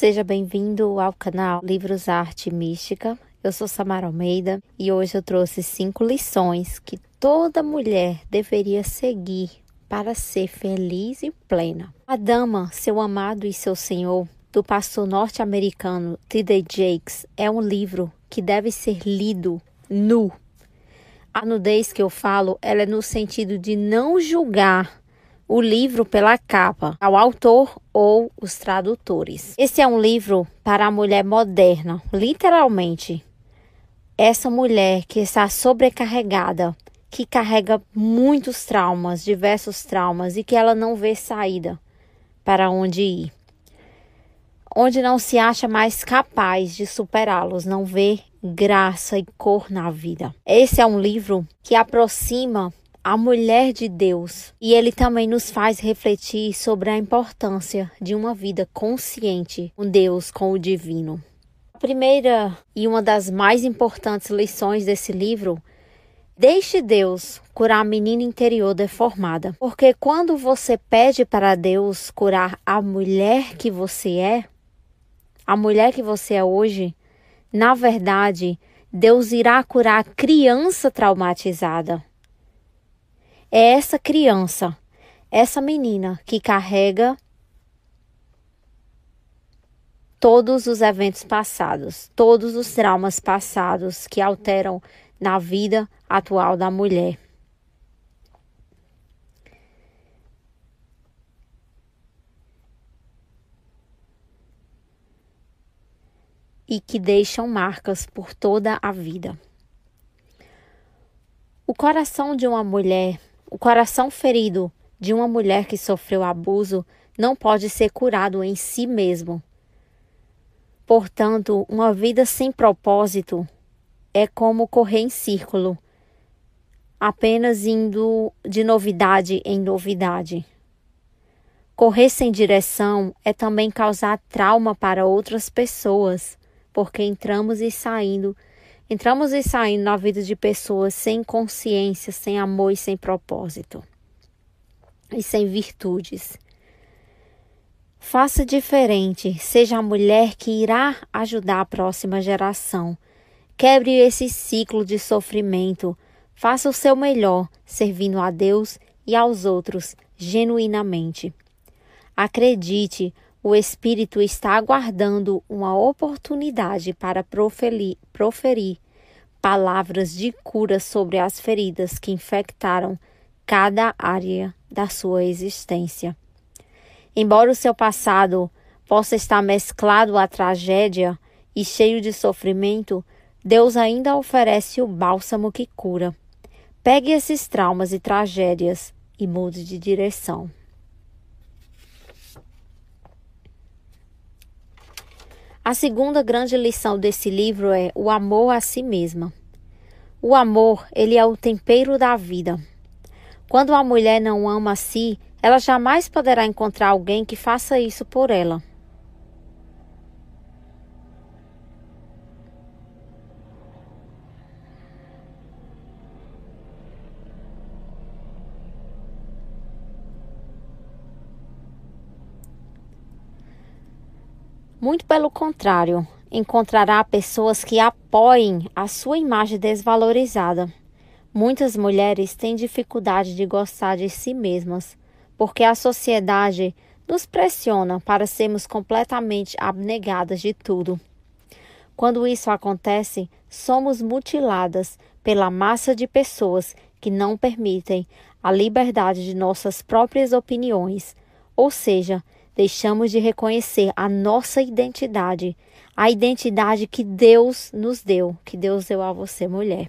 Seja bem-vindo ao canal Livros Arte Mística. Eu sou Samara Almeida e hoje eu trouxe cinco lições que toda mulher deveria seguir para ser feliz e plena. A Dama, seu amado e seu senhor, do pastor norte-americano T.D. Jakes, é um livro que deve ser lido nu. A nudez que eu falo, ela é no sentido de não julgar o livro pela capa, ao autor ou os tradutores. Esse é um livro para a mulher moderna, literalmente. Essa mulher que está sobrecarregada, que carrega muitos traumas, diversos traumas e que ela não vê saída para onde ir. Onde não se acha mais capaz de superá-los, não vê graça e cor na vida. Esse é um livro que aproxima a mulher de Deus e ele também nos faz refletir sobre a importância de uma vida consciente com Deus, com o divino. A primeira e uma das mais importantes lições desse livro Deixe Deus curar a menina interior deformada, porque quando você pede para Deus curar a mulher que você é, a mulher que você é hoje, na verdade, Deus irá curar a criança traumatizada. É essa criança, essa menina que carrega todos os eventos passados, todos os traumas passados que alteram na vida atual da mulher. E que deixam marcas por toda a vida. O coração de uma mulher, o coração ferido de uma mulher que sofreu abuso, não pode ser curado em si mesmo. Portanto, uma vida sem propósito é como correr em círculo, apenas indo de novidade em novidade. Correr sem direção é também causar trauma para outras pessoas, porque entramos e saindo, entramos e saindo na vida de pessoas sem consciência, sem amor e sem propósito. E sem virtudes. Faça diferente, seja a mulher que irá ajudar a próxima geração Quebre esse ciclo de sofrimento. Faça o seu melhor, servindo a Deus e aos outros genuinamente. Acredite, o Espírito está aguardando uma oportunidade para proferir, proferir palavras de cura sobre as feridas que infectaram cada área da sua existência. Embora o seu passado possa estar mesclado à tragédia e cheio de sofrimento, Deus ainda oferece o bálsamo que cura. Pegue esses traumas e tragédias e mude de direção. A segunda grande lição desse livro é o amor a si mesma. O amor, ele é o tempero da vida. Quando a mulher não ama a si, ela jamais poderá encontrar alguém que faça isso por ela. Muito pelo contrário, encontrará pessoas que apoiem a sua imagem desvalorizada. Muitas mulheres têm dificuldade de gostar de si mesmas, porque a sociedade nos pressiona para sermos completamente abnegadas de tudo. Quando isso acontece, somos mutiladas pela massa de pessoas que não permitem a liberdade de nossas próprias opiniões, ou seja, deixamos de reconhecer a nossa identidade, a identidade que Deus nos deu, que Deus deu a você, mulher.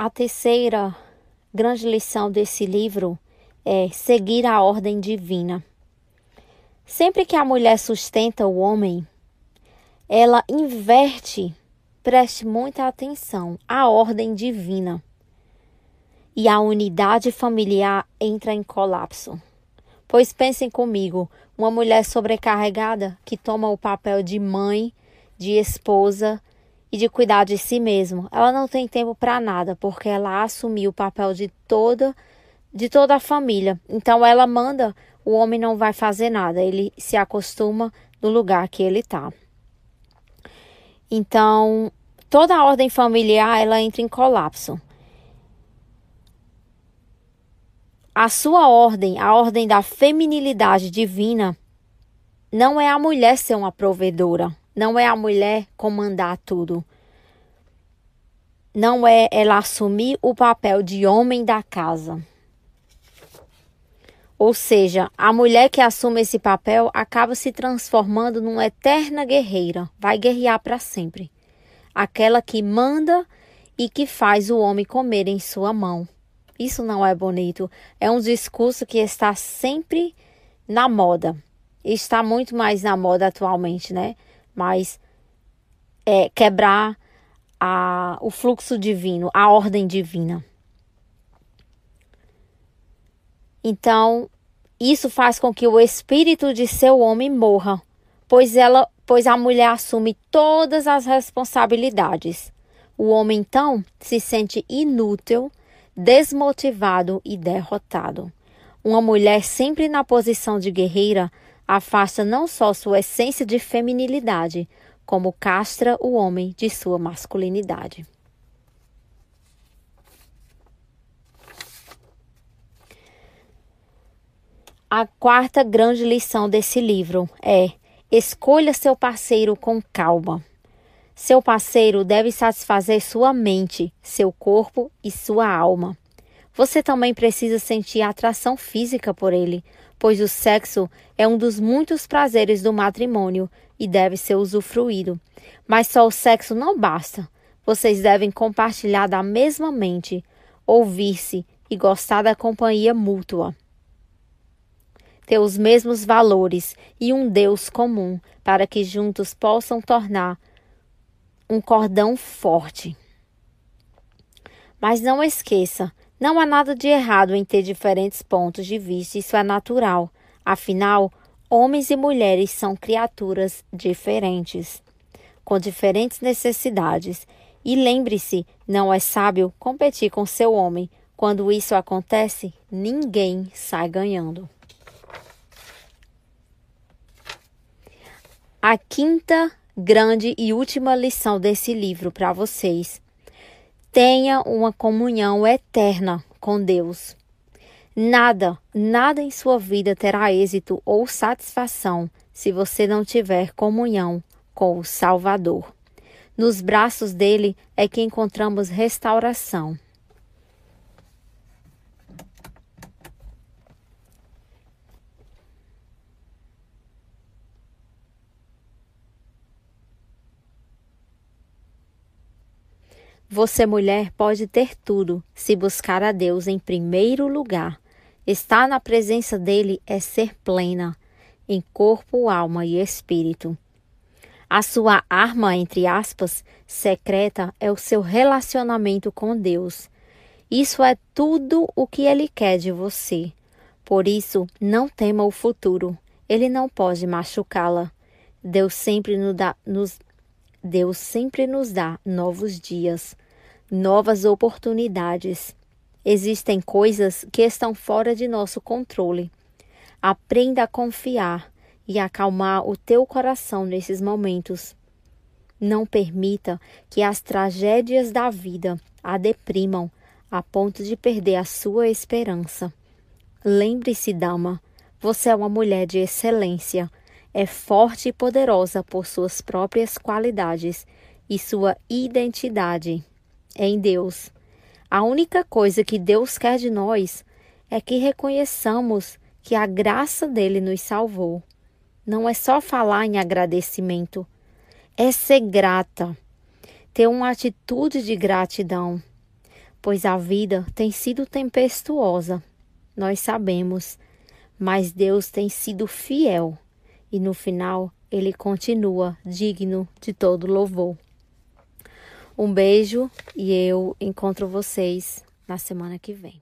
A terceira grande lição desse livro é seguir a ordem divina. Sempre que a mulher sustenta o homem, ela inverte, preste muita atenção, a ordem divina. e a unidade familiar entra em colapso. Pois pensem comigo, uma mulher sobrecarregada que toma o papel de mãe, de esposa e de cuidar de si mesma. Ela não tem tempo para nada, porque ela assumiu o papel de toda de toda a família. Então ela manda, o homem não vai fazer nada, ele se acostuma no lugar que ele está. Então, toda a ordem familiar ela entra em colapso. A sua ordem, a ordem da feminilidade divina, não é a mulher ser uma provedora, não é a mulher comandar tudo. Não é ela assumir o papel de homem da casa. Ou seja, a mulher que assume esse papel acaba se transformando numa eterna guerreira, vai guerrear para sempre. Aquela que manda e que faz o homem comer em sua mão. Isso não é bonito. É um discurso que está sempre na moda. Está muito mais na moda atualmente, né? Mas é quebrar a, o fluxo divino, a ordem divina. Então, isso faz com que o espírito de seu homem morra, pois ela, pois a mulher assume todas as responsabilidades. O homem então se sente inútil, desmotivado e derrotado. Uma mulher sempre na posição de guerreira afasta não só sua essência de feminilidade, como castra o homem de sua masculinidade. A quarta grande lição desse livro é: escolha seu parceiro com calma. Seu parceiro deve satisfazer sua mente, seu corpo e sua alma. Você também precisa sentir atração física por ele, pois o sexo é um dos muitos prazeres do matrimônio e deve ser usufruído. Mas só o sexo não basta. Vocês devem compartilhar da mesma mente, ouvir-se e gostar da companhia mútua ter os mesmos valores e um Deus comum, para que juntos possam tornar um cordão forte. Mas não esqueça, não há nada de errado em ter diferentes pontos de vista, isso é natural. Afinal, homens e mulheres são criaturas diferentes, com diferentes necessidades. E lembre-se, não é sábio competir com seu homem. Quando isso acontece, ninguém sai ganhando. a quinta grande e última lição desse livro para vocês. Tenha uma comunhão eterna com Deus. Nada, nada em sua vida terá êxito ou satisfação se você não tiver comunhão com o Salvador. Nos braços dele é que encontramos restauração. Você, mulher, pode ter tudo se buscar a Deus em primeiro lugar. Estar na presença dele é ser plena, em corpo, alma e espírito. A sua arma, entre aspas, secreta é o seu relacionamento com Deus. Isso é tudo o que ele quer de você. Por isso, não tema o futuro. Ele não pode machucá-la. Deus sempre nos dá, nos, Deus sempre nos dá novos dias, novas oportunidades. Existem coisas que estão fora de nosso controle. Aprenda a confiar e acalmar o teu coração nesses momentos. Não permita que as tragédias da vida a deprimam a ponto de perder a sua esperança. Lembre-se, dama, você é uma mulher de excelência é forte e poderosa por suas próprias qualidades e sua identidade em Deus. A única coisa que Deus quer de nós é que reconheçamos que a graça dele nos salvou. Não é só falar em agradecimento, é ser grata, ter uma atitude de gratidão, pois a vida tem sido tempestuosa, nós sabemos, mas Deus tem sido fiel e no final ele continua digno de todo louvor. Um beijo e eu encontro vocês na semana que vem.